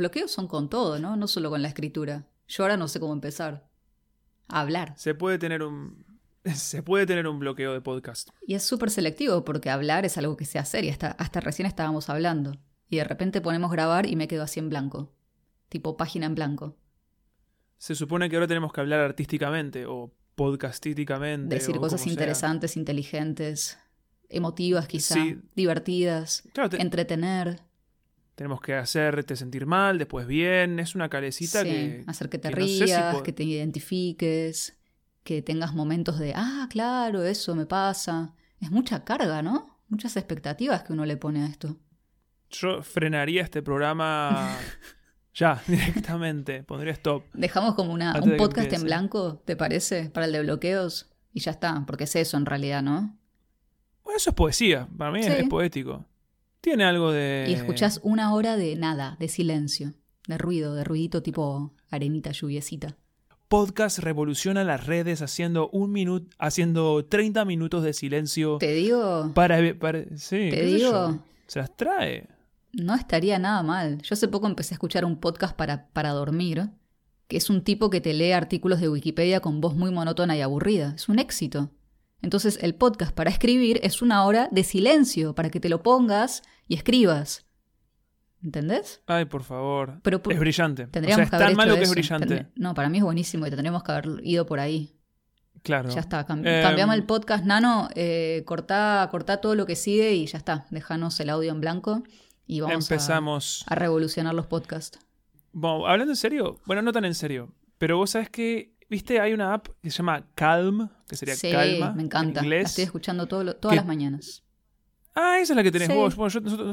Los bloqueos son con todo, ¿no? No solo con la escritura. Yo ahora no sé cómo empezar. A hablar. Se puede tener un. Se puede tener un bloqueo de podcast. Y es súper selectivo porque hablar es algo que se hace y hasta, hasta recién estábamos hablando. Y de repente ponemos grabar y me quedo así en blanco. Tipo página en blanco. Se supone que ahora tenemos que hablar artísticamente o podcastísticamente. Decir o cosas sea. interesantes, inteligentes, emotivas quizá, Sí. divertidas, Claro, te- entretener. Tenemos que hacerte sentir mal, después bien. Es una calecita Sí, que. hacer que te que no sé si rías, que te identifiques, que tengas momentos de, ah, claro, eso me pasa. Es mucha carga, ¿no? Muchas expectativas que uno le pone a esto. Yo frenaría este programa ya, directamente. Pondría stop. Dejamos como una, un podcast en blanco, ¿te parece? Para el de bloqueos. Y ya está, porque es eso en realidad, ¿no? Bueno, eso es poesía. Para mí es poético. Tiene algo de. Y escuchás una hora de nada, de silencio, de ruido, de ruidito tipo arenita lluviecita. Podcast revoluciona las redes haciendo un minuto, haciendo 30 minutos de silencio Te digo, para, para- sí, Te digo. se las trae. no estaría nada mal. Yo hace poco empecé a escuchar un podcast para, para dormir, que es un tipo que te lee artículos de Wikipedia con voz muy monótona y aburrida. Es un éxito. Entonces el podcast para escribir es una hora de silencio, para que te lo pongas y escribas. ¿Entendés? Ay, por favor. Pero por- es brillante. Tendríamos o sea, que es haber tan malo que es brillante. No, para mí es buenísimo y tendríamos que haber ido por ahí. Claro. Ya está, cam- Em, cambiamos el podcast, Nano, eh, cortá, cortá todo lo que sigue y ya está. Déjanos el audio en blanco y vamos a- a, revolucionar los podcasts. Bueno, hablando en serio, bueno, no tan en serio, pero vos sabés que, viste, hay una app que se llama Calm, que sería sí, calma me encanta. en La estoy escuchando todo lo- todas Que- las mañanas. Ah, esa es la que tenés Sí. vos. Bueno,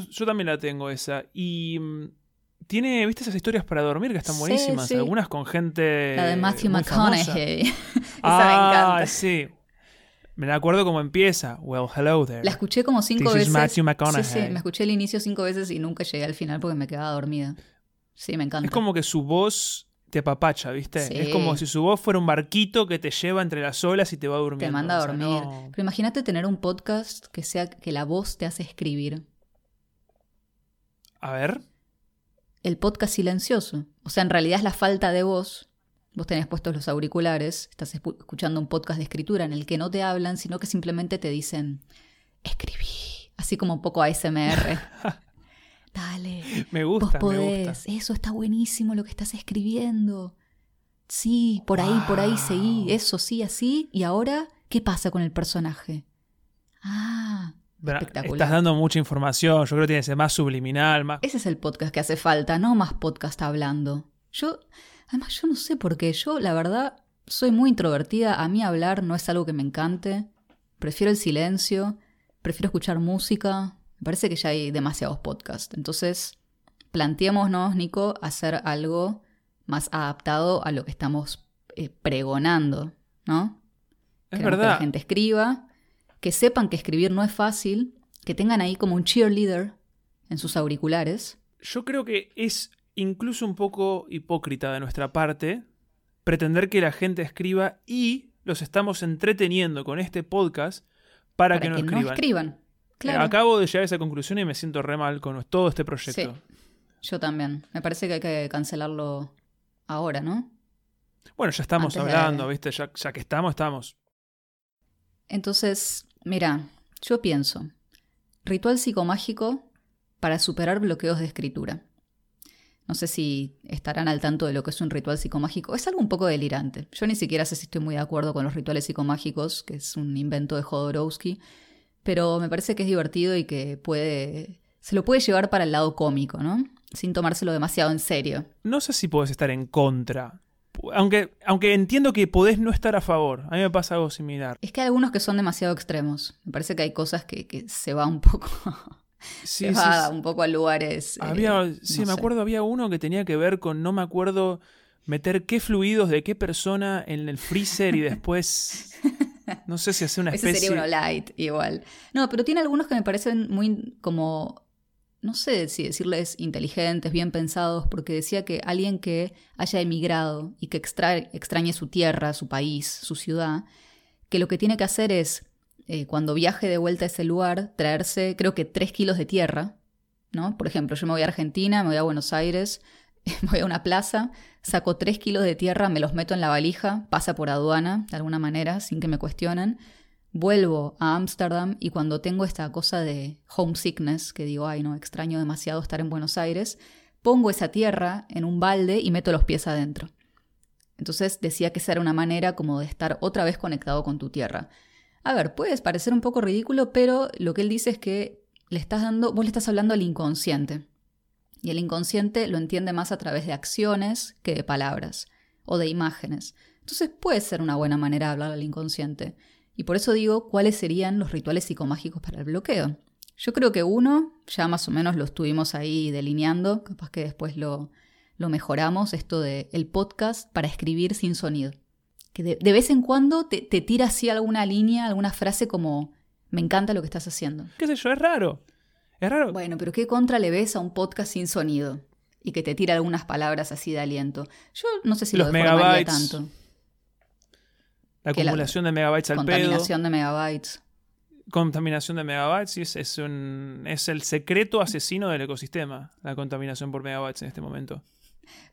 yo, también la tengo esa. Y mm, tiene, viste, esas historias para dormir que están buenísimas. sí. Algunas con gente. La de Matthew. McConaughey. Esa ah, me encanta. sí. Me la acuerdo cómo empieza. Well, hello there. La escuché como cinco This is veces. Matthew sí, McConaughey. sí, me escuché el inicio cinco veces y nunca llegué al final porque me quedaba dormida. Sí, me encanta. Es como que su voz te apapacha, ¿viste? Sí. Es como si su voz fuera un barquito que te lleva entre las olas y te va durmiendo. Te manda a O sea, dormir. no- Pero imagínate tener un podcast que sea que la voz te hace escribir. A ver. El podcast silencioso. O sea, en realidad es la falta de voz. Vos tenés puestos los auriculares, estás escu- escuchando un podcast de escritura en el que no te hablan, sino que simplemente te dicen, escribí. Así como un poco ASMR. Dale. Me Vos gusta, me podés, gusta. eso está buenísimo lo que estás escribiendo. Sí, por ahí, por ahí seguí, eso sí, así. Y ahora, ¿qué pasa con el personaje? Ah, espectacular. Estás dando mucha información. Yo creo que tiene que ser más subliminal, más. ese es el podcast que hace falta, no más podcast hablando. Yo, además, yo no sé por qué. Yo, la verdad, soy muy introvertida. A mí hablar no es algo que me encante. Prefiero el silencio, prefiero escuchar música. Me parece que ya hay demasiados podcasts. Entonces, planteémonos, Nico, hacer algo más adaptado a lo que estamos eh, pregonando, ¿no? Es Queremos Que la verdad. gente escriba, que sepan que escribir no es fácil, que tengan ahí como un cheerleader en sus auriculares. Yo creo que es incluso un poco hipócrita de nuestra parte pretender que la gente escriba y los estamos entreteniendo con este podcast para, para que, no que escriban. no escriban. Eh, Claro. Acabo de llegar a esa conclusión y me siento re mal con todo este proyecto. Yo también. Me parece que hay que cancelarlo ahora, ¿no? Bueno, ya estamos Antes de- hablando, ¿viste? Ya, ya que estamos, estamos. Entonces, mira, yo pienso, ritual psicomágico para superar bloqueos de escritura. No sé si estarán al tanto de lo que es un ritual psicomágico. Es algo un poco delirante. Yo ni siquiera sé si estoy muy de acuerdo con los rituales psicomágicos, que es un invento de Jodorowsky, pero me parece que es divertido y que puede se lo puede llevar para el lado cómico, ¿no? Sin tomárselo demasiado en serio. No sé si podés estar en contra. Aunque, aunque entiendo que podés no estar a favor. A mí me pasa algo similar. Es que hay algunos que son demasiado extremos. Me parece que hay cosas que, que se va un poco, Sí, se sí, va sí. un poco a lugares. eh, Había, sí, no me sé. acuerdo, había uno que tenía que ver con, no me acuerdo, meter qué fluidos de qué persona en el freezer y después, no sé si hacer una Ese especie... sería uno light, igual. No, pero tiene algunos que me parecen muy como, no sé si decirles inteligentes, bien pensados, porque decía que alguien que haya emigrado y que extra- extrañe su tierra, su país, su ciudad, que lo que tiene que hacer es, eh, cuando viaje de vuelta a ese lugar, traerse, creo que tres kilos de tierra, ¿no? Por ejemplo, yo me voy a Argentina, me voy a Buenos Aires, voy a una plaza, saco tres kilos de tierra, me los meto en la valija, pasa por aduana, de alguna manera, sin que me cuestionen. Vuelvo a Ámsterdam y cuando tengo esta cosa de homesickness, que digo, ay, no, extraño demasiado estar en Buenos Aires, pongo esa tierra en un balde y meto los pies adentro. Entonces decía que esa era una manera como de estar otra vez conectado con tu tierra. A ver, puedes parecer un poco ridículo, pero lo que él dice es que le estás dando, vos le estás hablando al inconsciente. Y el inconsciente lo entiende más a través de acciones que de palabras o de imágenes. Entonces puede ser una buena manera de hablar al inconsciente. Y por eso digo cuáles serían los rituales psicomágicos para el bloqueo. Yo creo que uno, ya más o menos lo estuvimos ahí delineando, capaz que después lo, lo mejoramos, esto de el podcast para escribir sin sonido. Que de, vez en cuando te, te tira así alguna línea, alguna frase como, me encanta lo que estás haciendo. ¿Qué sé yo? Es raro. Es raro. Bueno, pero ¿qué contra le ves a un podcast sin sonido? Y que te tira algunas palabras así de aliento. Yo no sé si Los lo megabytes. tanto. La acumulación de megabytes al pedo. Contaminación de megabytes. Contaminación de megabytes, sí, es, es, un, es el secreto asesino del ecosistema, la contaminación por megabytes en este momento.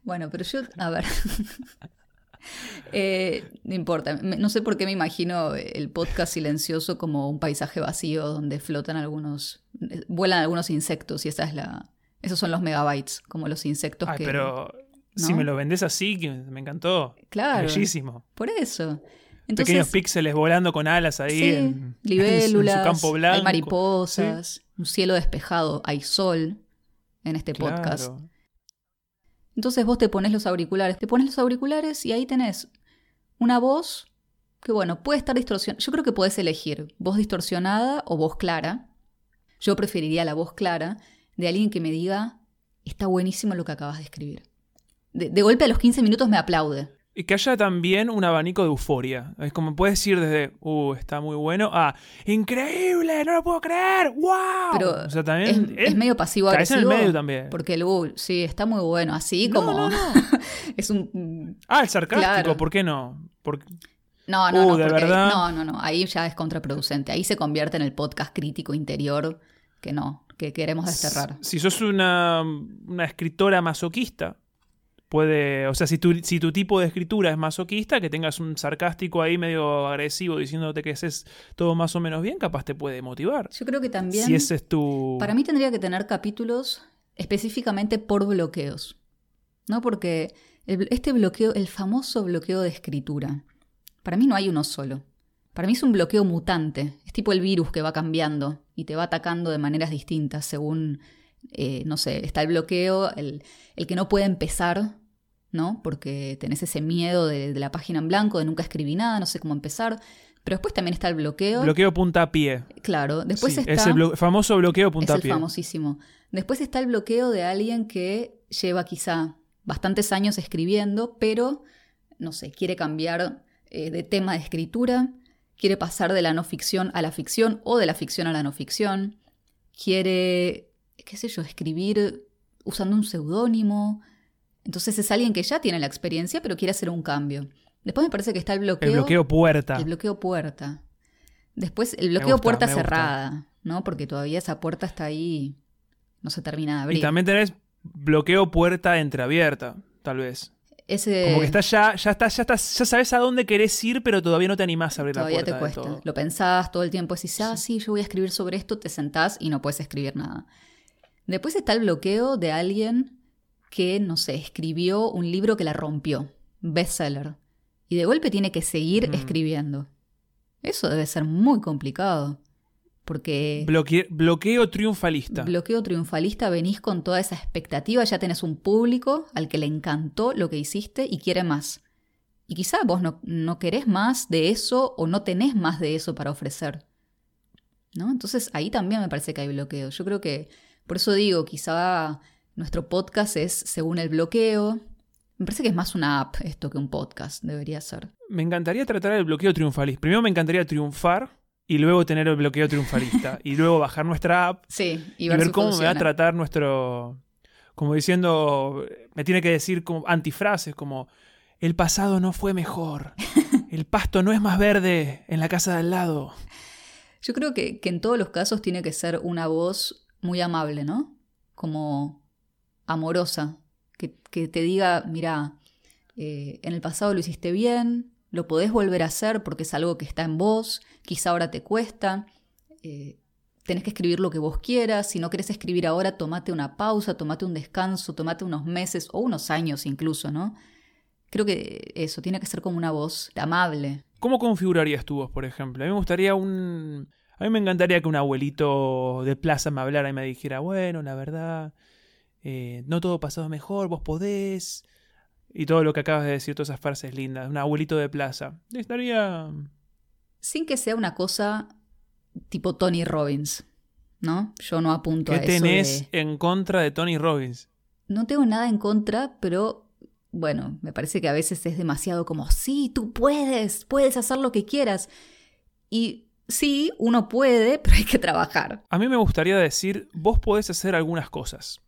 Bueno, pero yo, a ver. Eh, no importa, no sé por qué me imagino el podcast silencioso como un paisaje vacío donde flotan algunos, eh, vuelan algunos insectos y esa es la, esos son los megabytes, como los insectos Ay, que... pero si me lo vendés así, me encantó. Claro, Bellísimo. por eso. Pequeños píxeles volando con alas ahí sí, en, en libélulas, su campo blanco. hay mariposas, un cielo despejado, hay sol en este Claro. podcast. Entonces vos te pones los auriculares, te pones los auriculares y ahí tenés una voz que, bueno, puede estar distorsionada. Yo creo que podés elegir voz distorsionada o voz clara. Yo preferiría la voz clara de alguien que me diga, está buenísimo lo que acabas de escribir. De, de golpe a los 15 minutos me aplaude. Y que haya también un abanico de euforia. Es como puedes ir desde, uh, está muy bueno, a, increíble, no lo puedo creer, wow. Pero o sea, Es, también es medio pasivo caes en agresivo. el medio también. Porque el uh, sí, está muy bueno. Así No, como. no, no. es un. Ah, el sarcástico, Claro. ¿por qué no? Porque No, no, Uh, no. ¿de ahí- verdad? no, no, no. Ahí ya es contraproducente. Ahí se convierte en el podcast crítico interior que no, que queremos desterrar. si sos una, una escritora masoquista, puede, o sea, si tu, si tu tipo de escritura es masoquista, que tengas un sarcástico ahí medio agresivo diciéndote que haces todo más o menos bien, capaz te puede motivar. Yo creo que también. Si ese es tu... Para mí tendría que tener capítulos específicamente por bloqueos. ¿No? Porque el- este bloqueo, el famoso bloqueo de escritura, para mí no hay uno solo. Para mí es un bloqueo mutante. Es tipo el virus que va cambiando y te va atacando de maneras distintas según, eh, no sé, está el bloqueo, el, el que no puede empezar, ¿no? Porque tenés ese miedo de, de la página en blanco, de nunca escribí nada, no sé cómo empezar. Pero después también está el bloqueo. Bloqueo punta a pie. claro, después Sí, está... Ese blo- famoso bloqueo punta Es el famosísimo. Después está el bloqueo de alguien que lleva quizá bastantes años escribiendo, pero, no sé, quiere cambiar eh, de tema de escritura, quiere pasar de la no ficción a la ficción o de la ficción a la no ficción, quiere, qué sé yo, escribir usando un seudónimo. Entonces es alguien que ya tiene la experiencia, pero quiere hacer un cambio. Después me parece que está el bloqueo. El bloqueo puerta. El bloqueo puerta. Después el bloqueo gusta, puerta cerrada, ¿no? Porque todavía esa puerta está ahí, no se termina de abrir. Y también tenés bloqueo puerta entreabierta, tal vez. Ese Como que estás ya, ya estás, ya estás, ya sabes a dónde querés ir, pero todavía no te animás a abrir todavía la te puerta. del cuesta. todo. Lo pensás todo el tiempo, decís, ah, sí, yo voy a escribir sobre esto, te sentás y no puedes escribir nada. Después está el bloqueo de alguien que, no sé, escribió un libro que la rompió, bestseller, y de golpe tiene que seguir Mm. escribiendo. Eso debe ser muy complicado, porque... Bloque- bloqueo triunfalista. Bloqueo triunfalista, venís con toda esa expectativa, ya tenés un público al que le encantó lo que hiciste y quiere más. Y quizá vos no, no querés más de eso o no tenés más de eso para ofrecer. ¿No? Entonces ahí también me parece que hay bloqueo. Yo creo que, por eso digo, quizá nuestro podcast es según el bloqueo. Me parece que es más una app esto que un podcast, debería ser. Me encantaría tratar el bloqueo triunfalista. Primero me encantaría triunfar y luego tener el bloqueo triunfalista. y luego bajar nuestra app Sí, y y ver, ver cómo me va a tratar nuestro. Como diciendo. Me tiene que decir como antifrases como. El pasado no fue mejor. El pasto no es más verde en la casa de al lado. Yo creo que, que en todos los casos tiene que ser una voz muy amable, ¿no? Como amorosa, que te diga, mira, eh, en el pasado lo hiciste bien, lo podés volver a hacer porque es algo que está en vos, quizá ahora te cuesta, eh, tenés que escribir lo que vos quieras, si no querés escribir ahora, tomate una pausa, tomate un descanso, tomate unos meses o unos años incluso, ¿no? Creo que eso, tiene que ser como una voz amable. ¿Cómo configurarías tu voz, por ejemplo? A mí me gustaría un... A mí me encantaría que un abuelito de plaza me hablara y me dijera, bueno, la verdad, eh, no todo pasado mejor, vos podés. Y todo lo que acabas de decir, todas esas frases lindas. Un abuelito de plaza. Estaría... Sin que sea una cosa tipo Tony Robbins, ¿no? Yo no apunto a eso. ¿Qué tenés en contra de Tony Robbins? No tengo nada en contra, pero bueno, me parece que a veces es demasiado como, sí, tú puedes, puedes hacer lo que quieras. Y sí, uno puede, pero hay que trabajar. A mí me gustaría decir, vos podés hacer algunas cosas.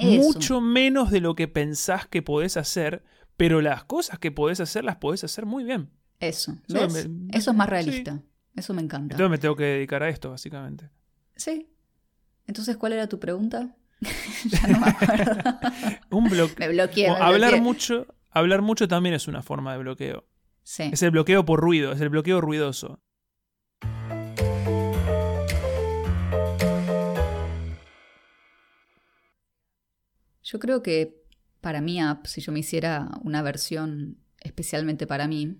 Mucho menos de lo que pensás que podés hacer, pero las cosas que podés hacer las podés hacer muy bien. Eso, ¿ves? Eso es más realista. Eso me encanta. Entonces me tengo que dedicar a esto, básicamente. Sí. Entonces, ¿cuál era tu pregunta? ya no me acuerdo. Un bloqueo. me bloqueé. hablar mucho, hablar mucho también es una forma de bloqueo. Sí. Es el bloqueo por ruido, es el bloqueo ruidoso. Yo creo que para mi app, si yo me hiciera una versión especialmente para mí,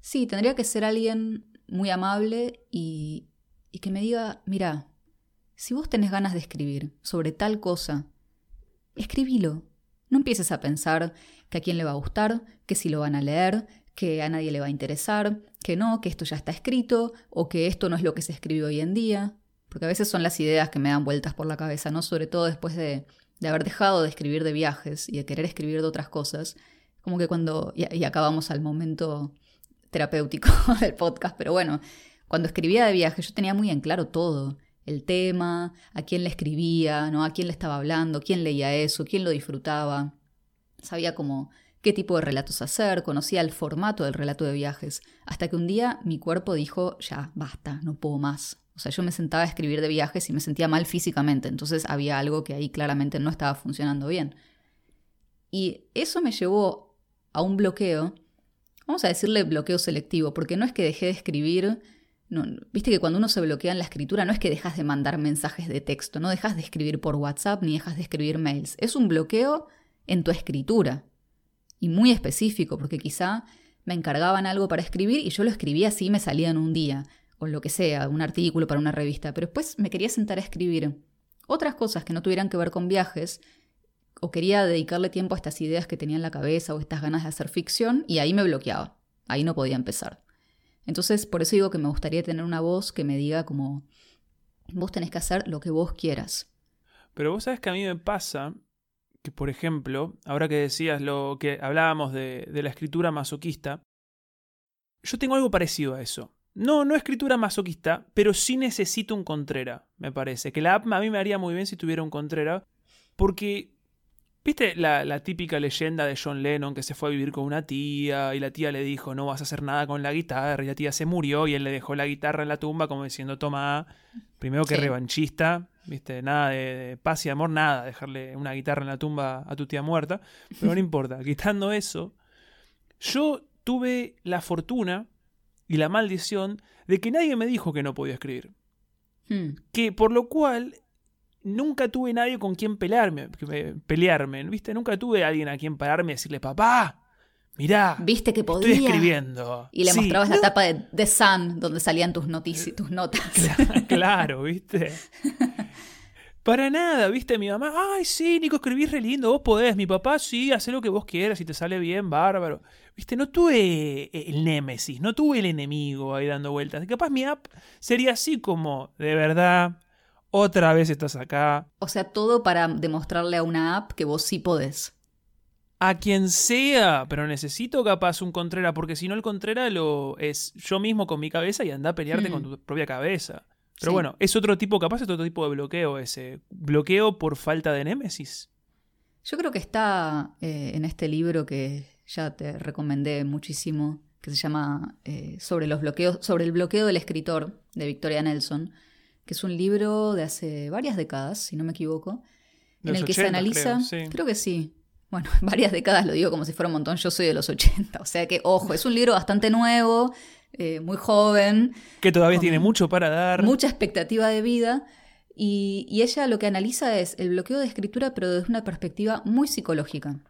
sí, tendría que ser alguien muy amable y, que me diga, mira, si vos tenés ganas de escribir sobre tal cosa, escribilo. No empieces a pensar que a quién le va a gustar, que si lo van a leer, que a nadie le va a interesar, que no, que esto ya está escrito o que esto no es lo que se escribe hoy en día. Porque a veces son las ideas que me dan vueltas por la cabeza, ¿no? Sobre todo después de, de haber dejado de escribir de viajes y de querer escribir de otras cosas. Como que cuando. y acabamos al momento terapéutico del podcast, pero bueno, cuando escribía de viaje yo tenía muy en claro todo, el tema, a quién le escribía, ¿no? a quién le estaba hablando, quién leía eso, quién lo disfrutaba. Sabía como qué tipo de relatos hacer, conocía el formato del relato de viajes, hasta que un día mi cuerpo dijo, ya, basta, no puedo más. O sea, yo me sentaba a escribir de viajes y me sentía mal físicamente, entonces había algo que ahí claramente no estaba funcionando bien. Y eso me llevó a un bloqueo Vamos a decirle bloqueo selectivo, porque no es que dejé de escribir. Viste que cuando uno se bloquea en la escritura no es que dejas de mandar mensajes de texto, no dejas de escribir por WhatsApp ni dejas de escribir mails. Es un bloqueo en tu escritura. Y muy específico, porque quizá me encargaban algo para escribir y yo lo escribía así y me salía en un día, o lo que sea, un artículo para una revista, pero después me quería sentar a escribir otras cosas que no tuvieran que ver con viajes o quería dedicarle tiempo a estas ideas que tenía en la cabeza o estas ganas de hacer ficción y ahí me bloqueaba, ahí no podía empezar. Entonces, por eso digo que me gustaría tener una voz que me diga como, vos tenés que hacer lo que vos quieras. Pero vos sabes que a mí me pasa que, por ejemplo, ahora que decías lo que hablábamos de, de la escritura masoquista, yo tengo algo parecido a eso. No, no escritura masoquista, pero sí necesito un contrera, me parece. Que la app a mí me haría muy bien si tuviera un contrera, porque ¿Viste la, típica leyenda de John Lennon que se fue a vivir con una tía y la tía le dijo no vas a hacer nada con la guitarra y la tía se murió y él le dejó la guitarra en la tumba como diciendo toma, primero que revanchista, ¿viste? Nada de, paz y amor, nada, dejarle una guitarra en la tumba a tu tía muerta, pero no importa, quitando eso, yo tuve la fortuna y la maldición de que nadie me dijo que no podía escribir. Hmm. Que por lo cual nunca tuve nadie con quien pelearme, pelearme, ¿viste? Nunca tuve alguien a quien pararme y decirle, papá, mirá, viste que podía. Estoy escribiendo. Y le mostrabas la tapa de The Sun, donde salían tus, noticias, tus notas. Claro, ¿viste? Para nada, ¿viste? Mi mamá, ay, sí, Nico, escribís re lindo, vos podés. Mi papá, sí, hace lo que vos quieras, y te sale bien, bárbaro. ¿Viste? No tuve el némesis, no tuve el enemigo ahí dando vueltas. Capaz mi app sería así como, de verdad, otra vez estás acá. O sea, todo para demostrarle a una app que vos sí podés. A quien sea, pero necesito capaz un Contrera, porque si no el Contrera lo es yo mismo con mi cabeza y anda a pelearte con hmm. tu propia cabeza. Pero bueno, es otro tipo, capaz es otro tipo de bloqueo ese. Bloqueo por falta de némesis. Yo creo que está eh, en este libro que ya te recomendé muchísimo, que se llama eh, sobre los bloqueos, sobre el bloqueo del escritor de Victoria Nelson que es un libro de hace varias décadas, si no me equivoco, en el que se analiza, creo. que sí, bueno, varias décadas lo digo como si fuera un montón, yo soy de los 80, o sea que, ojo, es un libro bastante nuevo, eh, muy joven. Que todavía tiene mucho para dar. Mucha expectativa de vida. Y, y, ella lo que analiza es el bloqueo de escritura, pero desde una perspectiva muy psicológica.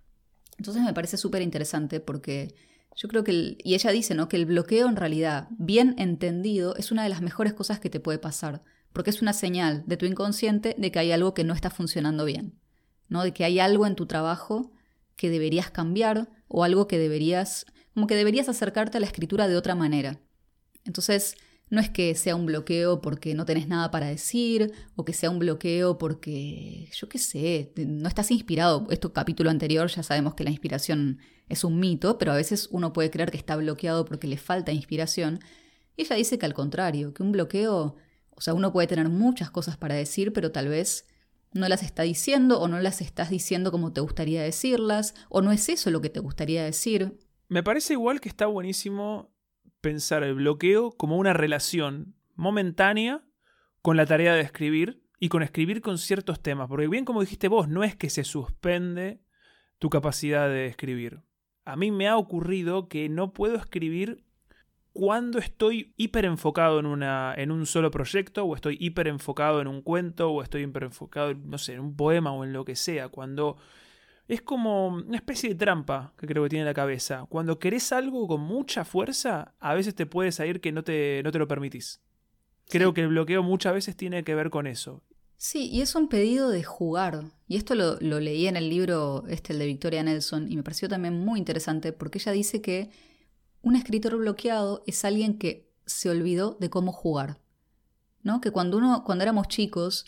Entonces me parece súper interesante porque yo creo que, y ella dice, ¿no? Que el bloqueo en realidad, bien entendido, es una de las mejores cosas que te puede pasar, porque es una señal de tu inconsciente de que hay algo que no está funcionando bien, ¿no? De que hay algo en tu trabajo que deberías cambiar o algo que deberías, como que deberías acercarte a la escritura de otra manera. Entonces, no es que sea un bloqueo porque no tenés nada para decir o que sea un bloqueo porque, yo qué sé, no estás inspirado. Esto capítulo anterior ya sabemos que la inspiración es un mito, pero a veces uno puede creer que está bloqueado porque le falta inspiración. Y ella dice que al contrario, que un bloqueo, o sea, uno puede tener muchas cosas para decir, pero tal vez no las está diciendo o no las estás diciendo como te gustaría decirlas, o no es eso lo que te gustaría decir. Me parece igual que está buenísimo pensar el bloqueo como una relación momentánea con la tarea de escribir y con escribir con ciertos temas. Porque bien como dijiste vos, no es que se suspende tu capacidad de escribir. A mí me ha ocurrido que no puedo escribir cuando estoy hiper enfocado en, una, en un solo proyecto, o estoy hiper enfocado en un cuento, o estoy hiper enfocado, no sé, en un poema o en lo que sea. Cuando es como una especie de trampa que creo que tiene la cabeza. Cuando querés algo con mucha fuerza, a veces te puede salir que no te, no te lo permitís. Creo que el bloqueo muchas veces tiene que ver con eso. Sí, y es un pedido de jugar. Y esto lo, lo, leí en el libro este, el de Victoria Nelson, y me pareció también muy interesante porque ella dice que un escritor bloqueado es alguien que se olvidó de cómo jugar. ¿No? Que cuando uno, cuando éramos chicos,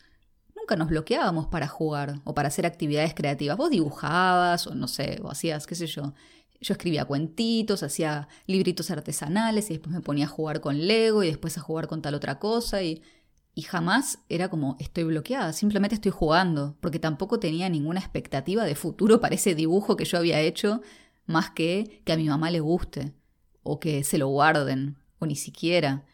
nunca nos bloqueábamos para jugar o para hacer actividades creativas. Vos dibujabas o no sé, o hacías, qué sé yo. Yo escribía cuentitos, hacía libritos artesanales y después me ponía a jugar con Lego y después a jugar con tal otra cosa y, y jamás era como estoy bloqueada, simplemente estoy jugando, porque tampoco tenía ninguna expectativa de futuro para ese dibujo que yo había hecho, más que que a mi mamá le guste o que se lo guarden o ni siquiera.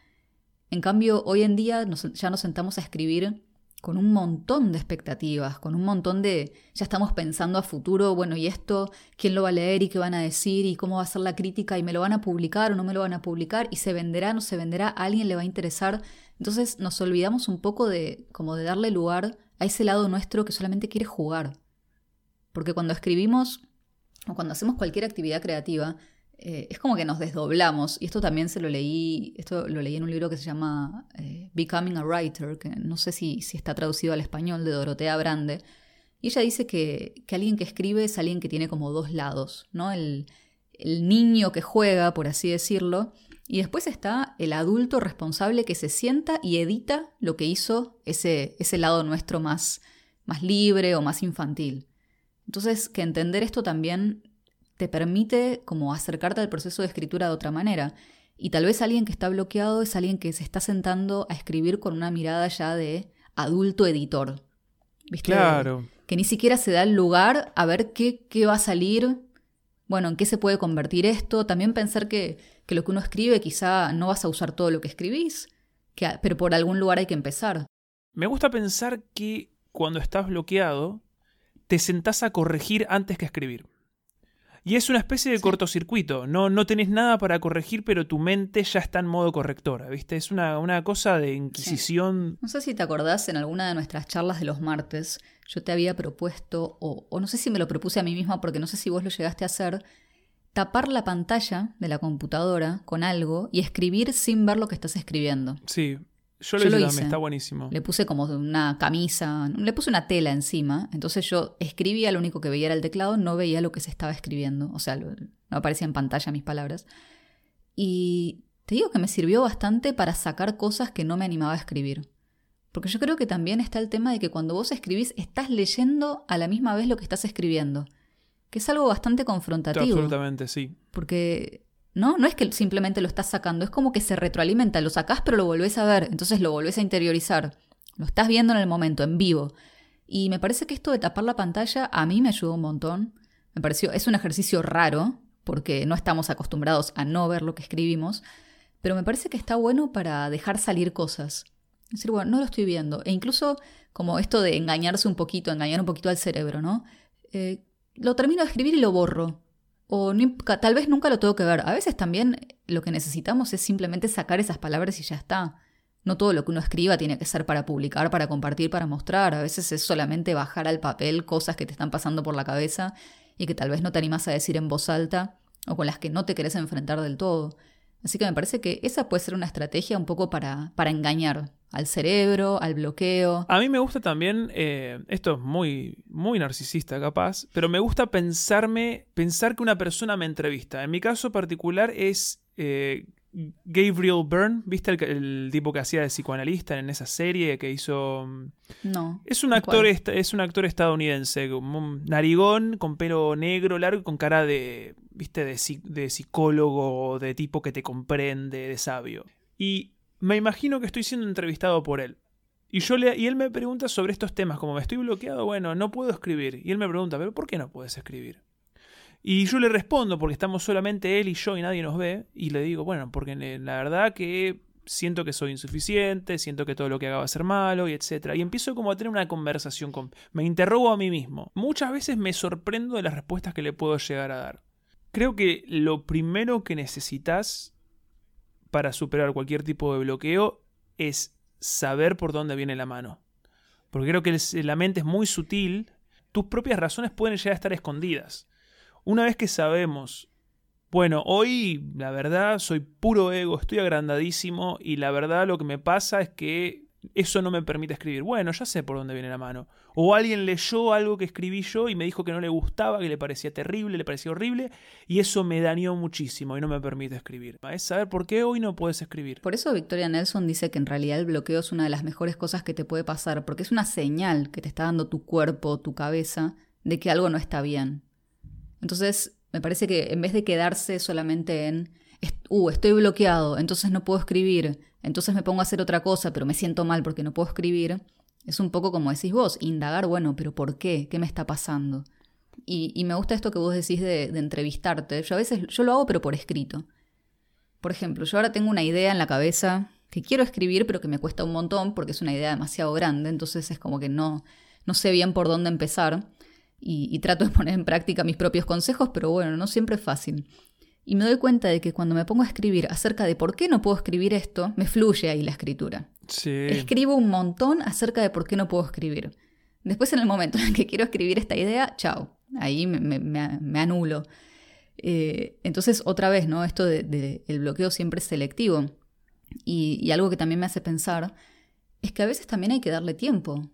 En cambio, hoy en día ya nos sentamos a escribir con un montón de expectativas, con un montón de, ya estamos pensando a futuro, bueno, ¿y esto quién lo va a leer y qué van a decir y cómo va a ser la crítica y me lo van a publicar o no me lo van a publicar y se venderá, no se venderá, a alguien le va a interesar? Entonces nos olvidamos un poco de como de darle lugar a ese lado nuestro que solamente quiere jugar. Porque cuando escribimos o cuando hacemos cualquier actividad creativa, eh, es como que nos desdoblamos, y esto también se lo leí, esto lo leí en un libro que se llama eh, Becoming a Writer, que no sé si, si, está traducido al español, de Dorotea Brande, y ella dice que, que, alguien que escribe es alguien que tiene como dos lados, ¿no? El, el niño que juega, por así decirlo, y después está el adulto responsable que se sienta y edita lo que hizo ese, ese lado nuestro más, más libre o más infantil. Entonces, que entender esto también te permite como acercarte al proceso de escritura de otra manera. Y tal vez alguien que está bloqueado es alguien que se está sentando a escribir con una mirada ya de adulto editor. ¿Viste? Claro. Que ni siquiera se da el lugar a ver qué, qué va a salir, bueno, en qué se puede convertir esto. También pensar que, que lo que uno escribe quizá no vas a usar todo lo que escribís, que, pero por algún lugar hay que empezar. Me gusta pensar que cuando estás bloqueado, te sentás a corregir antes que escribir. Y es una especie de cortocircuito. No, no tenés nada para corregir, pero tu mente ya está en modo correctora, ¿viste? Es una, una cosa de inquisición. No sé si te acordás en alguna de nuestras charlas de los martes, yo te había propuesto, o, o no sé si me lo propuse a mí misma, porque no sé si vos lo llegaste a hacer, tapar la pantalla de la computadora con algo y escribir sin ver lo que estás escribiendo. Sí, yo lo, hice, está buenísimo. Le puse como una camisa, le puse una tela encima, entonces yo escribía, lo único que veía era el teclado, no veía lo que se estaba escribiendo, o sea, no aparecía en pantalla mis palabras. Y te digo que me sirvió bastante para sacar cosas que no me animaba a escribir. Porque yo creo que también está el tema de que cuando vos escribís estás leyendo a la misma vez lo que estás escribiendo, que es algo bastante confrontativo. Absolutamente, sí. Porque ¿no? No es que simplemente lo estás sacando, es como que se retroalimenta, lo sacás pero lo volvés a ver, entonces lo volvés a interiorizar. Lo estás viendo en el momento, en vivo. Y me parece que esto de tapar la pantalla a mí me ayudó un montón. Me pareció, es un ejercicio raro, porque no estamos acostumbrados a no ver lo que escribimos, pero me parece que está bueno para dejar salir cosas. Es decir, bueno, no lo estoy viendo. E incluso como esto de engañarse un poquito, engañar un poquito al cerebro, ¿no? Eh, lo termino de escribir y lo borro. O tal vez nunca lo tengo que ver. A veces también lo que necesitamos es simplemente sacar esas palabras y ya está. No todo lo que uno escriba tiene que ser para publicar, para compartir, para mostrar. A veces es solamente bajar al papel cosas que te están pasando por la cabeza y que tal vez no te animas a decir en voz alta o con las que no te querés enfrentar del todo. Así que me parece que esa puede ser una estrategia un poco para, para engañar al cerebro, al bloqueo. A mí me gusta también, eh, esto es muy, muy narcisista capaz, pero me gusta pensarme, pensar que una persona me entrevista. En mi caso particular es eh, Gabriel Byrne, ¿viste el, tipo que hacía de psicoanalista en esa serie que hizo? Mm, no. Es un actor, es un actor estadounidense, un narigón, con pelo negro, largo, con cara de, ¿viste? De, de psicólogo, de tipo que te comprende, de sabio. Y me imagino que estoy siendo entrevistado por él. Y, yo le, y él me pregunta sobre estos temas, como me estoy bloqueado, bueno, no puedo escribir. Y él me pregunta, pero ¿por qué no puedes escribir? Y yo le respondo, porque estamos solamente él y yo y nadie nos ve, y le digo, bueno, porque la verdad que siento que soy insuficiente, siento que todo lo que haga va a ser malo, y etc. Y empiezo como a tener una conversación con... Me interrogo a mí mismo. Muchas veces me sorprendo de las respuestas que le puedo llegar a dar. Creo que lo primero que necesitas para superar cualquier tipo de bloqueo es saber por dónde viene la mano. Porque creo que la mente es muy sutil, tus propias razones pueden llegar a estar escondidas. Una vez que sabemos, bueno, hoy la verdad soy puro ego, estoy agrandadísimo y la verdad lo que me pasa es que eso no me permite escribir. Bueno, ya sé por dónde viene la mano. O alguien leyó algo que escribí yo y me dijo que no le gustaba, que le parecía terrible, le parecía horrible, y eso me dañó muchísimo y no me permite escribir. Es saber por qué hoy no puedes escribir. Por eso Victoria Nelson dice que en realidad el bloqueo es una de las mejores cosas que te puede pasar, porque es una señal que te está dando tu cuerpo, tu cabeza, de que algo no está bien. Entonces, me parece que en vez de quedarse solamente en, uh, estoy bloqueado, entonces no puedo escribir, entonces me pongo a hacer otra cosa, pero me siento mal porque no puedo escribir, es un poco como decís vos, indagar, bueno, pero ¿por qué? ¿Qué me está pasando? Y, me gusta esto que vos decís de, de, entrevistarte. Yo a veces, yo lo hago, pero por escrito. Por ejemplo, yo ahora tengo una idea en la cabeza que quiero escribir, pero que me cuesta un montón porque es una idea demasiado grande, entonces es como que no, no sé bien por dónde empezar y, trato de poner en práctica mis propios consejos, pero bueno, no siempre es fácil. Y me doy cuenta de que cuando me pongo a escribir acerca de por qué no puedo escribir esto, me fluye ahí la escritura. Escribo un montón acerca de por qué no puedo escribir. Después en el momento en que quiero escribir esta idea, chao, ahí me, anulo. Eh, entonces, otra vez, ¿no? Esto del de, el bloqueo siempre es selectivo. Y, y algo que también me hace pensar es que a veces también hay que darle tiempo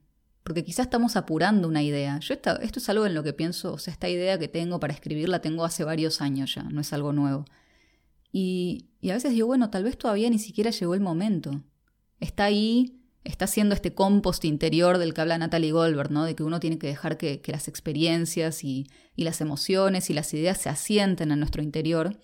porque quizás estamos apurando una idea. Yo esto es algo en lo que pienso, o sea, esta idea que tengo para escribir la tengo hace varios años ya, no es algo nuevo. Y, y a veces digo, bueno, tal vez todavía ni siquiera llegó el momento. Está ahí, está haciendo este compost interior del que habla Natalie Goldberg, ¿no? De que uno tiene que dejar que, que las experiencias y, y las emociones y las ideas se asienten en nuestro interior.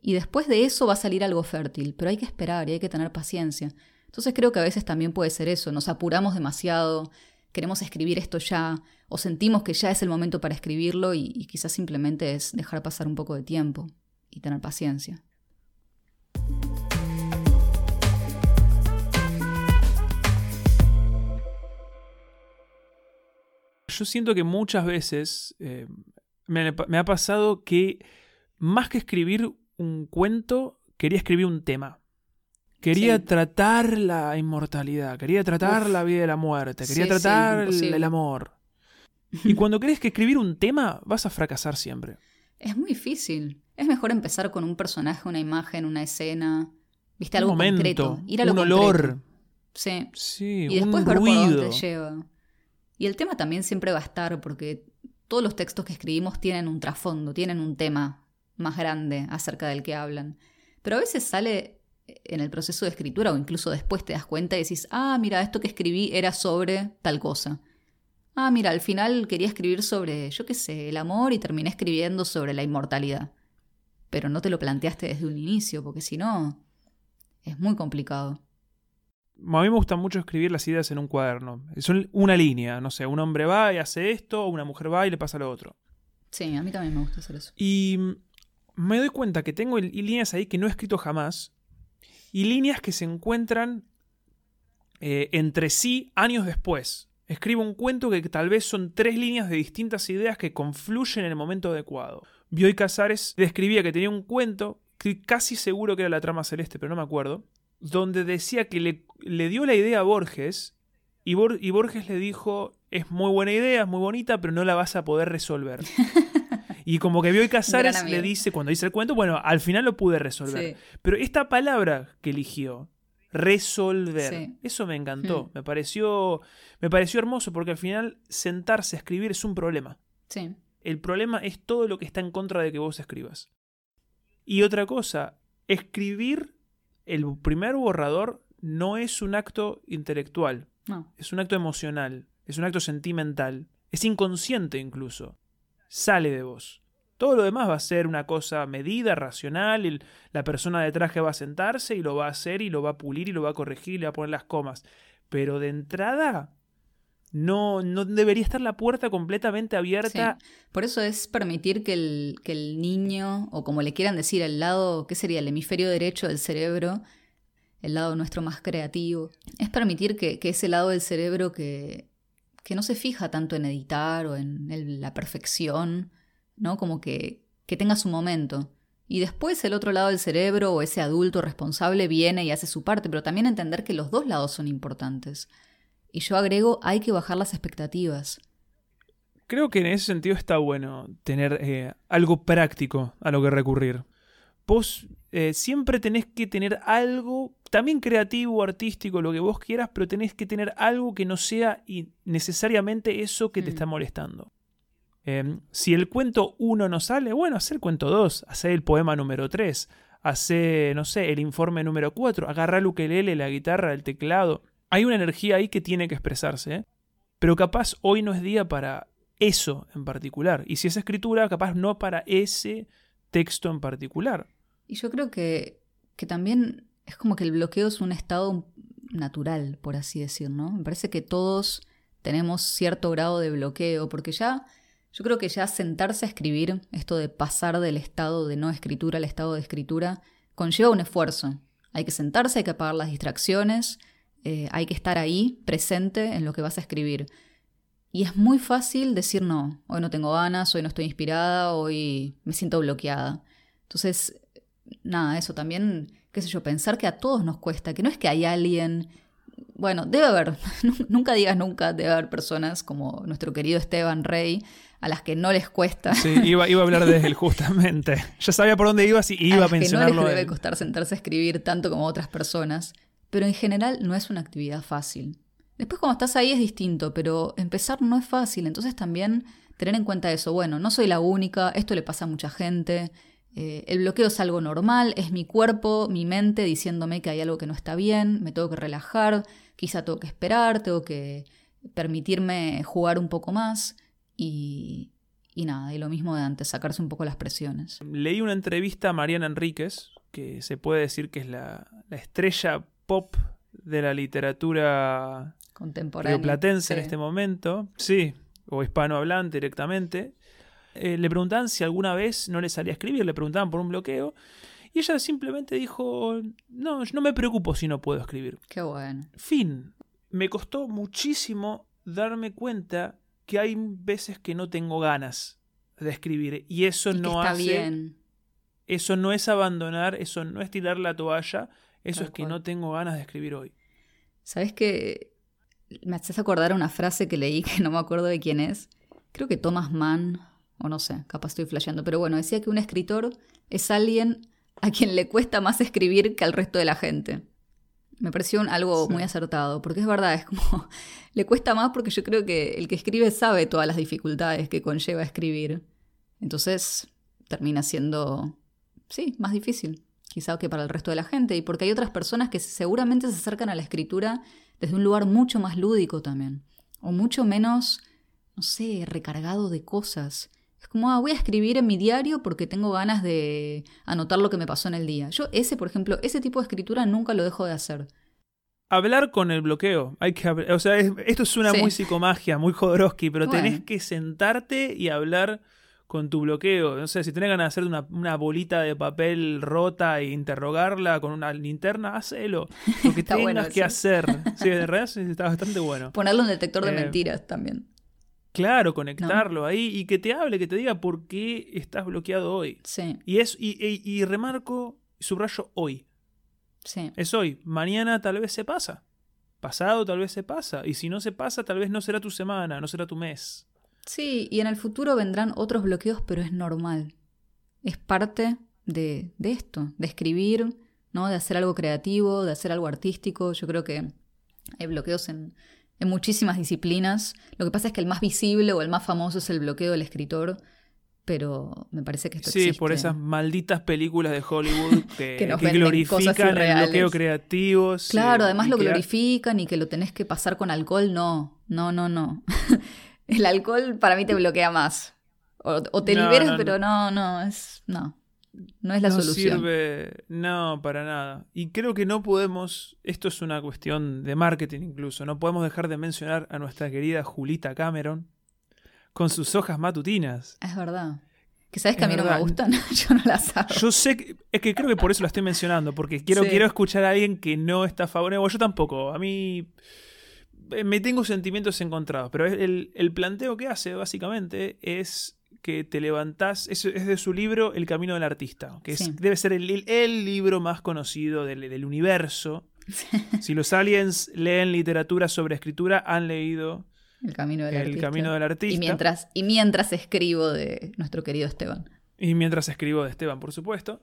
Y después de eso va a salir algo fértil, pero hay que esperar y hay que tener paciencia. Entonces creo que a veces también puede ser eso, nos apuramos demasiado, queremos escribir esto ya o sentimos que ya es el momento para escribirlo y, quizás simplemente es dejar pasar un poco de tiempo y tener paciencia. Yo siento que muchas veces eh, me, ha pasado que más que escribir un cuento, quería escribir un tema. Quería tratar la inmortalidad, quería tratar la vida y la muerte, quería tratar el, amor. Y cuando crees que escribir un tema, vas a fracasar siempre. Es muy difícil. Es mejor empezar con un personaje, una imagen, una escena. ¿Viste? Algo concreto. Ir a lo un olor. Sí. Sí, y después un ver ruido. por dónde te lleva. Y el tema también siempre va a estar, porque todos los textos que escribimos tienen un trasfondo, tienen un tema más grande acerca del que hablan. Pero a veces sale en el proceso de escritura o incluso después te das cuenta y decís, ah, mira, esto que escribí era sobre tal cosa. Ah, mira, al final quería escribir sobre, yo qué sé, el amor y terminé escribiendo sobre la inmortalidad. Pero no te lo planteaste desde un inicio, porque si no, es muy complicado. A mí me gusta mucho escribir las ideas en un cuaderno. Es una línea, no sé, un hombre va y hace esto, una mujer va y le pasa lo otro. Sí, a mí también me gusta hacer eso. Y me doy cuenta que tengo líneas ahí que no he escrito jamás y líneas que se encuentran eh, entre sí años después. Escribo un cuento que tal vez son tres líneas de distintas ideas que confluyen en el momento adecuado. Bioy Casares describía que tenía un cuento, que casi seguro que era la trama celeste, pero no me acuerdo, donde decía que le, le dio la idea a Borges y, y, Borges le dijo, es muy buena idea, es muy bonita, pero no la vas a poder resolver. y como que Bioy Casares le dice, cuando dice el cuento, bueno, al final lo pude resolver. Pero esta palabra que eligió, resolver. Eso me encantó. Hmm. Me, pareció, me pareció hermoso porque al final sentarse a escribir es un problema. Sí. El problema es todo lo que está en contra de que vos escribas. Y otra cosa, escribir el primer borrador no es un acto intelectual. No. Es un acto emocional. Es un acto sentimental. Es inconsciente incluso. Sale de vos. Todo lo demás va a ser una cosa medida, racional, la persona de traje va a sentarse y lo va a hacer y lo va a pulir y lo va a corregir y le va a poner las comas. Pero de entrada, no, no debería estar la puerta completamente abierta. Por eso es permitir que el, que el niño, o como le quieran decir, el lado, ¿qué sería? El hemisferio derecho del cerebro, el lado nuestro más creativo, es permitir que, que ese lado del cerebro que, que no se fija tanto en editar o en la perfección, ¿no? Como que, que tenga su momento. Y después el otro lado del cerebro o ese adulto responsable viene y hace su parte, pero también entender que los dos lados son importantes. Y yo agrego, hay que bajar las expectativas. Creo que en ese sentido está bueno tener eh, algo práctico a lo que recurrir. Vos eh, siempre tenés que tener algo, también creativo, artístico, lo que vos quieras, pero tenés que tener algo que no sea necesariamente eso que te mm. está molestando. Em, si el cuento 1 no sale, bueno, hacer el cuento 2, hacer el poema número 3, hacer, no sé, el informe número 4, agarrar el ukelele, la guitarra, el teclado. Hay una energía ahí que tiene que expresarse, ¿eh? pero capaz hoy no es día para eso en particular. Y si es escritura, capaz no para ese texto en particular. Y yo creo que, que también es como que el bloqueo es un estado natural, por así decir, ¿no? Me parece que todos tenemos cierto grado de bloqueo, porque ya yo creo que ya sentarse a escribir, esto de pasar del estado de no escritura al estado de escritura, conlleva un esfuerzo. Hay que sentarse, hay que apagar las distracciones, eh, hay que estar ahí, presente en lo que vas a escribir. Y es muy fácil decir no, hoy no tengo ganas, hoy no estoy inspirada, hoy me siento bloqueada. Entonces, nada, eso también, qué sé yo, pensar que a todos nos cuesta, que no es que hay alguien bueno, debe haber, nunca digas nunca, debe haber personas como nuestro querido Esteban Rey, a las que no les cuesta. Sí, iba, iba a hablar de él justamente. Ya sabía por dónde ibas y iba a, mencionarlo. Que no les debe costar sentarse a escribir tanto como otras personas, pero en general no es una actividad fácil. Después cuando estás ahí es distinto, pero empezar no es fácil, entonces también tener en cuenta eso, bueno, no soy la única, esto le pasa a mucha gente, eh, el bloqueo es algo normal, es mi cuerpo, mi mente diciéndome que hay algo que no está bien, me tengo que relajar, quizá tengo que esperar, tengo que permitirme jugar un poco más. Y, nada, y lo mismo de antes, sacarse un poco las presiones. Leí una entrevista a Mariana Enríquez, que se puede decir que es la, estrella pop de la literatura contemporánea platense en este momento, sí, o hispanohablante directamente. Eh, le preguntaban si alguna vez no le salía a escribir, le preguntaban por un bloqueo. Y ella simplemente dijo, no, no me preocupo si no puedo escribir. Qué bueno. Fin. Me costó muchísimo darme cuenta que hay veces que no tengo ganas de escribir y eso no está hace bien. eso no es abandonar, eso no es tirar la toalla, eso es que no tengo ganas de escribir hoy. ¿Sabes qué? Me haces acordar una frase que leí que no me acuerdo de quién es. Creo que Thomas Mann, o no sé, capaz estoy flasheando, pero bueno, decía que un escritor es alguien a quien le cuesta más escribir que al resto de la gente. Me pareció algo muy acertado, porque es verdad, es como, le cuesta más porque yo creo que el que escribe sabe todas las dificultades que conlleva escribir. Entonces termina siendo, sí, más difícil, quizá que para el resto de la gente, y porque hay otras personas que seguramente se acercan a la escritura desde un lugar mucho más lúdico también, o mucho menos, no sé, recargado de cosas. Es como, ah, voy a escribir en mi diario porque tengo ganas de anotar lo que me pasó en el día. Yo ese, por ejemplo, ese tipo de escritura nunca lo dejo de hacer. Hablar con el bloqueo. Hay que, o sea, esto suena muy psicomagia, muy Jodorowsky, pero tenés que sentarte y hablar con tu bloqueo. No sé, si tenés ganas de hacer una, una bolita de papel rota e interrogarla con una linterna, hacelo. Lo que tengas bueno que hacer. Sí, en realidad sí, está bastante bueno. Ponerle un detector de Eh, mentiras también. Claro, conectarlo ahí y que te hable, que te diga por qué estás bloqueado hoy. Sí, Y, es, y, y- y remarco, subrayo hoy. sí. Es hoy. Mañana tal vez se pasa. Pasado tal vez se pasa. Y si no se pasa, tal vez no será tu semana, no será tu mes. Sí, y en el futuro vendrán otros bloqueos, pero es normal. Es parte de, de esto, de escribir, ¿no? De hacer algo creativo, de hacer algo artístico. Yo creo que hay bloqueos en, en muchísimas disciplinas. Lo que pasa es que el más visible o el más famoso es el bloqueo del escritor, pero me parece que esto Sí, existe. por esas malditas películas de Hollywood que, Que glorifican el bloqueo creativo. sí, Claro, además lo que- glorifican y que lo tenés que pasar con alcohol, no, no, no, no. El alcohol para mí te bloquea más. O, o te No, liberas, no, pero no, no, es. No. No es la no solución. sirve, no, para nada. Y creo que no podemos, esto es una cuestión de marketing incluso, no podemos dejar de mencionar a nuestra querida Julita Cameron con sus hojas matutinas. Es verdad. Que sabes que Es a mí no verdad. me gustan, yo no las hago. Yo sé que, es que creo que por eso la estoy mencionando, porque quiero, Sí. quiero escuchar a alguien que no está a favor. Bueno, yo tampoco, a mí eh, me tengo sentimientos encontrados, pero el, el planteo que hace básicamente es que te levantás, es, es de su libro El Camino del Artista, que es- Sí. debe ser el, el- el libro más conocido del, del universo. Si los aliens leen literatura sobre escritura, han leído El camino del El artista. Camino del Artista. Y mientras, y mientras escribo de nuestro querido Esteban. Y mientras escribo de Esteban, por supuesto.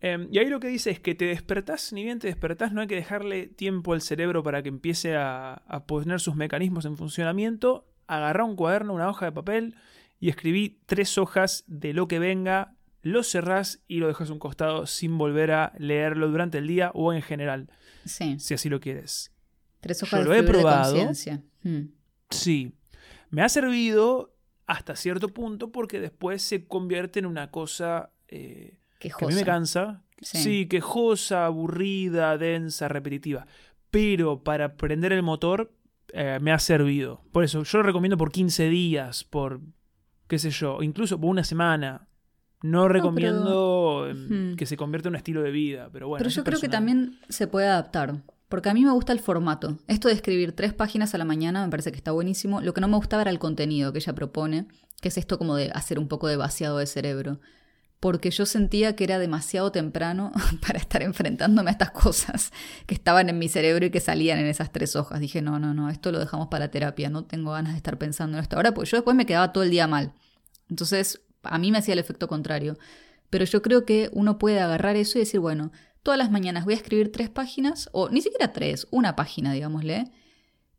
Eh, y ahí lo que dice es que te despertás, ni bien te despertás, no hay que dejarle tiempo al cerebro para que empiece a, a poner sus mecanismos en funcionamiento. Agarrá un cuaderno, una hoja de papel y escribí tres hojas de lo que venga, lo cerrás y lo dejas a un costado sin volver a leerlo durante el día o en general, Sí. si así lo quieres. Tres Yo hojas de lo he de probado. conciencia. Mm. Sí, me ha servido hasta cierto punto porque después se convierte en una cosa eh, que a mí me cansa. Sí. Sí. quejosa, aburrida, densa, repetitiva. Pero para prender el motor eh, me ha servido. Por eso, yo lo recomiendo por 15 días, por qué sé yo, incluso por una semana. No recomiendo em, que se convierta en un estilo de vida, pero bueno. Pero yo creo que también se puede adaptar. Porque a mí me gusta el formato. Esto de escribir tres páginas a la mañana me parece que está buenísimo. Lo que no me gustaba era el contenido que ella propone, que es esto como de hacer un poco de vaciado de cerebro. Porque yo sentía que era demasiado temprano para estar enfrentándome a estas cosas que estaban en mi cerebro y que salían en esas tres hojas. Dije, no, no, no, esto lo dejamos para terapia. No tengo ganas de estar pensando en esto ahora, porque yo después me quedaba todo el día mal. Entonces, a mí me hacía el efecto contrario. Pero yo creo que uno puede agarrar eso y decir, bueno, todas las mañanas voy a escribir tres páginas, o ni siquiera tres, una página, digámosle,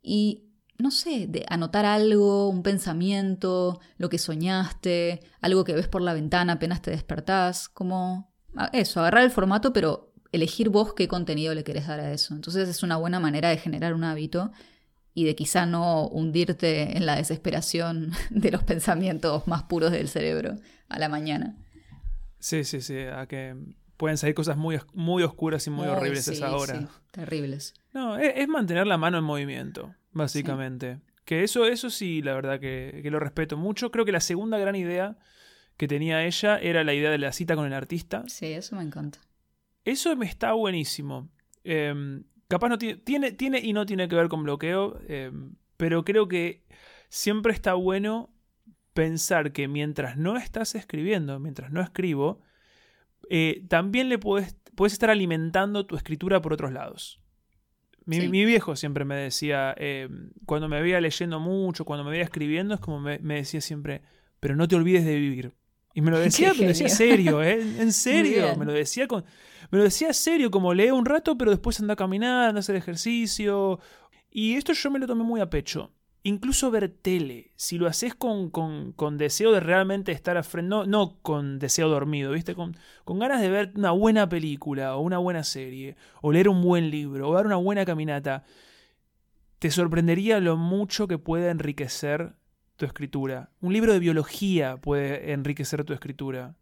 y no sé, de anotar algo, un pensamiento, lo que soñaste, algo que ves por la ventana apenas te despertás, como eso, agarrar el formato, pero elegir vos qué contenido le querés dar a eso. Entonces es una buena manera de generar un hábito y de quizá no hundirte en la desesperación de los pensamientos más puros del cerebro a la mañana. Sí, sí, sí. A que pueden salir cosas muy, muy oscuras y muy horribles a esa hora. sí, terribles. No, es, es mantener la mano en movimiento, básicamente. Que eso, eso sí, la verdad que, que lo respeto mucho. Creo que la segunda gran idea que tenía ella era la idea de la cita con el artista. Sí, eso me encanta. Eso me está buenísimo. Em, capaz no tiene, tiene, tiene y no tiene que ver con bloqueo, em, pero creo que siempre está bueno pensar que mientras no estás escribiendo, mientras no escribo, eh, también le puedes, puedes estar alimentando tu escritura por otros lados. Mi, Sí. mi viejo siempre me decía, em, cuando me veía leyendo mucho, cuando me veía escribiendo, es como me, me decía siempre, pero no te olvides de vivir. Y me lo decía, me lo decía serio, ¿eh? En serio, me lo decía con, me lo decía serio, como lee un rato, pero después anda a caminar, anda a hacer ejercicio. Y esto yo me lo tomé muy a pecho. Incluso ver tele, si lo haces con, con, con deseo de realmente estar a frente, no, no con deseo dormido, ¿viste? Con, con ganas de ver una buena película o una buena serie, o leer un buen libro, o dar una buena caminata, te sorprendería lo mucho que puede enriquecer tu escritura. Un libro de biología puede enriquecer tu escritura.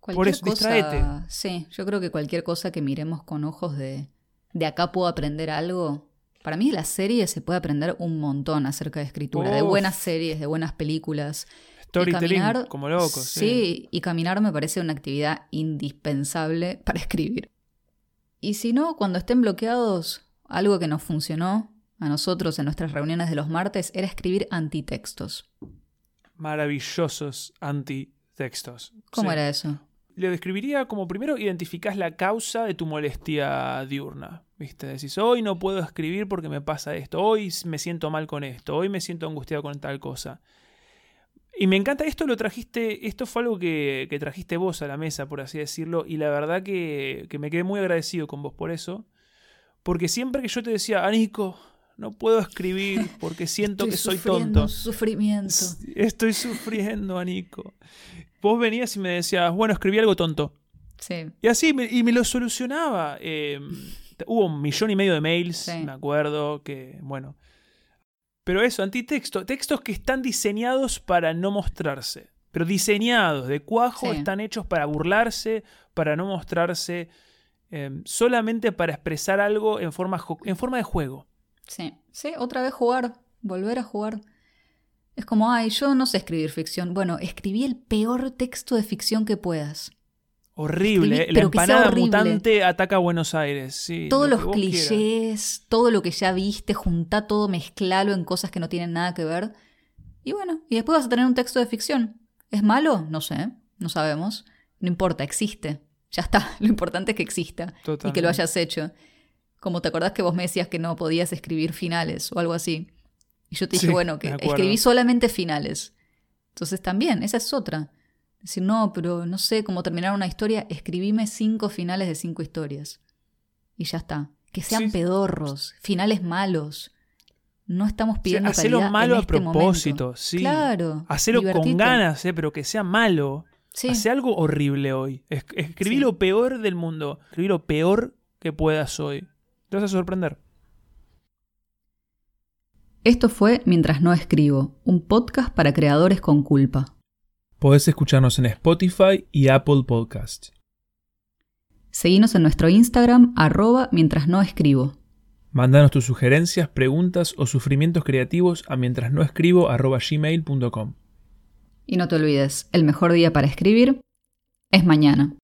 Cualquier eso, distraete. Sí, yo creo que cualquier cosa que miremos con ojos de, de acá puedo aprender algo. Para mí de las series se puede aprender un montón acerca de escritura, de buenas series, de buenas películas. Storytelling como locos. Sí. Sí, y caminar me parece una actividad indispensable para escribir. Y si no, cuando estén bloqueados, algo que nos funcionó a nosotros en nuestras reuniones de los martes era escribir antitextos. Maravillosos antitextos. ¿Cómo Sí. era eso? Lo describiría como primero identificás la causa de tu molestia diurna. ¿Viste? Decís, hoy no puedo escribir porque me pasa esto, hoy me siento mal con esto, hoy me siento angustiado con tal cosa. Y me encanta, esto lo trajiste, esto fue algo que, que trajiste vos a la mesa, por así decirlo, y la verdad que, que me quedé muy agradecido con vos por eso. Porque siempre que yo te decía, Anico, no puedo escribir porque siento Estoy que soy tonto. sufrimiento. Estoy sufriendo, Anico. Vos venías y me decías, bueno, escribí algo tonto. Sí, Y así, me- y me lo solucionaba. Eh, hubo un millón y medio de mails, Sí. me acuerdo, que, bueno. Pero eso, antitexto, textos que están diseñados para no mostrarse. Pero diseñados, de cuajo, Sí. están hechos para burlarse, para no mostrarse, eh, solamente para expresar algo en forma, en forma de juego. Sí. Sí, otra vez jugar, volver a jugar. Es como, ay, yo no sé escribir ficción. Bueno, escribí el peor texto de ficción que puedas. Horrible, Escribí- eh, la pero que sea empanada horrible. mutante ataca a Buenos Aires. Sí, Todos lo los quieras. clichés, todo lo que ya viste, juntá todo, mezclalo en cosas que no tienen nada que ver. Y bueno, y después vas a tener un texto de ficción. ¿Es malo? No sé, no sabemos. No importa, existe. Ya está, lo importante es que exista y que lo hayas hecho. Como te acordás que vos me decías que no podías escribir finales o algo así. Y yo te dije, Sí, bueno, que escribí solamente finales. Entonces también, esa es otra. Decir, no, pero no sé cómo terminar una historia, escribime cinco finales de cinco historias. Y ya está. Que sean Sí. pedorros, finales malos. No estamos pidiendo hacelo calidad malo en a este propósito, momento. sí. Claro. Hacelo con divertite. ganas, eh, pero que sea malo. Sí. Hace algo horrible hoy. Es- escribí Sí. lo peor del mundo. Escribí lo peor que puedas hoy. Te vas a sorprender. Esto fue Mientras no escribo, un podcast para creadores con culpa. Podés escucharnos en Spotify y Apple Podcast. Seguinos en nuestro Instagram, arroba mientras no escribo. Mándanos tus sugerencias, preguntas o sufrimientos creativos a mientras no escribo gmail.com. Y no te olvides, el mejor día para escribir es mañana.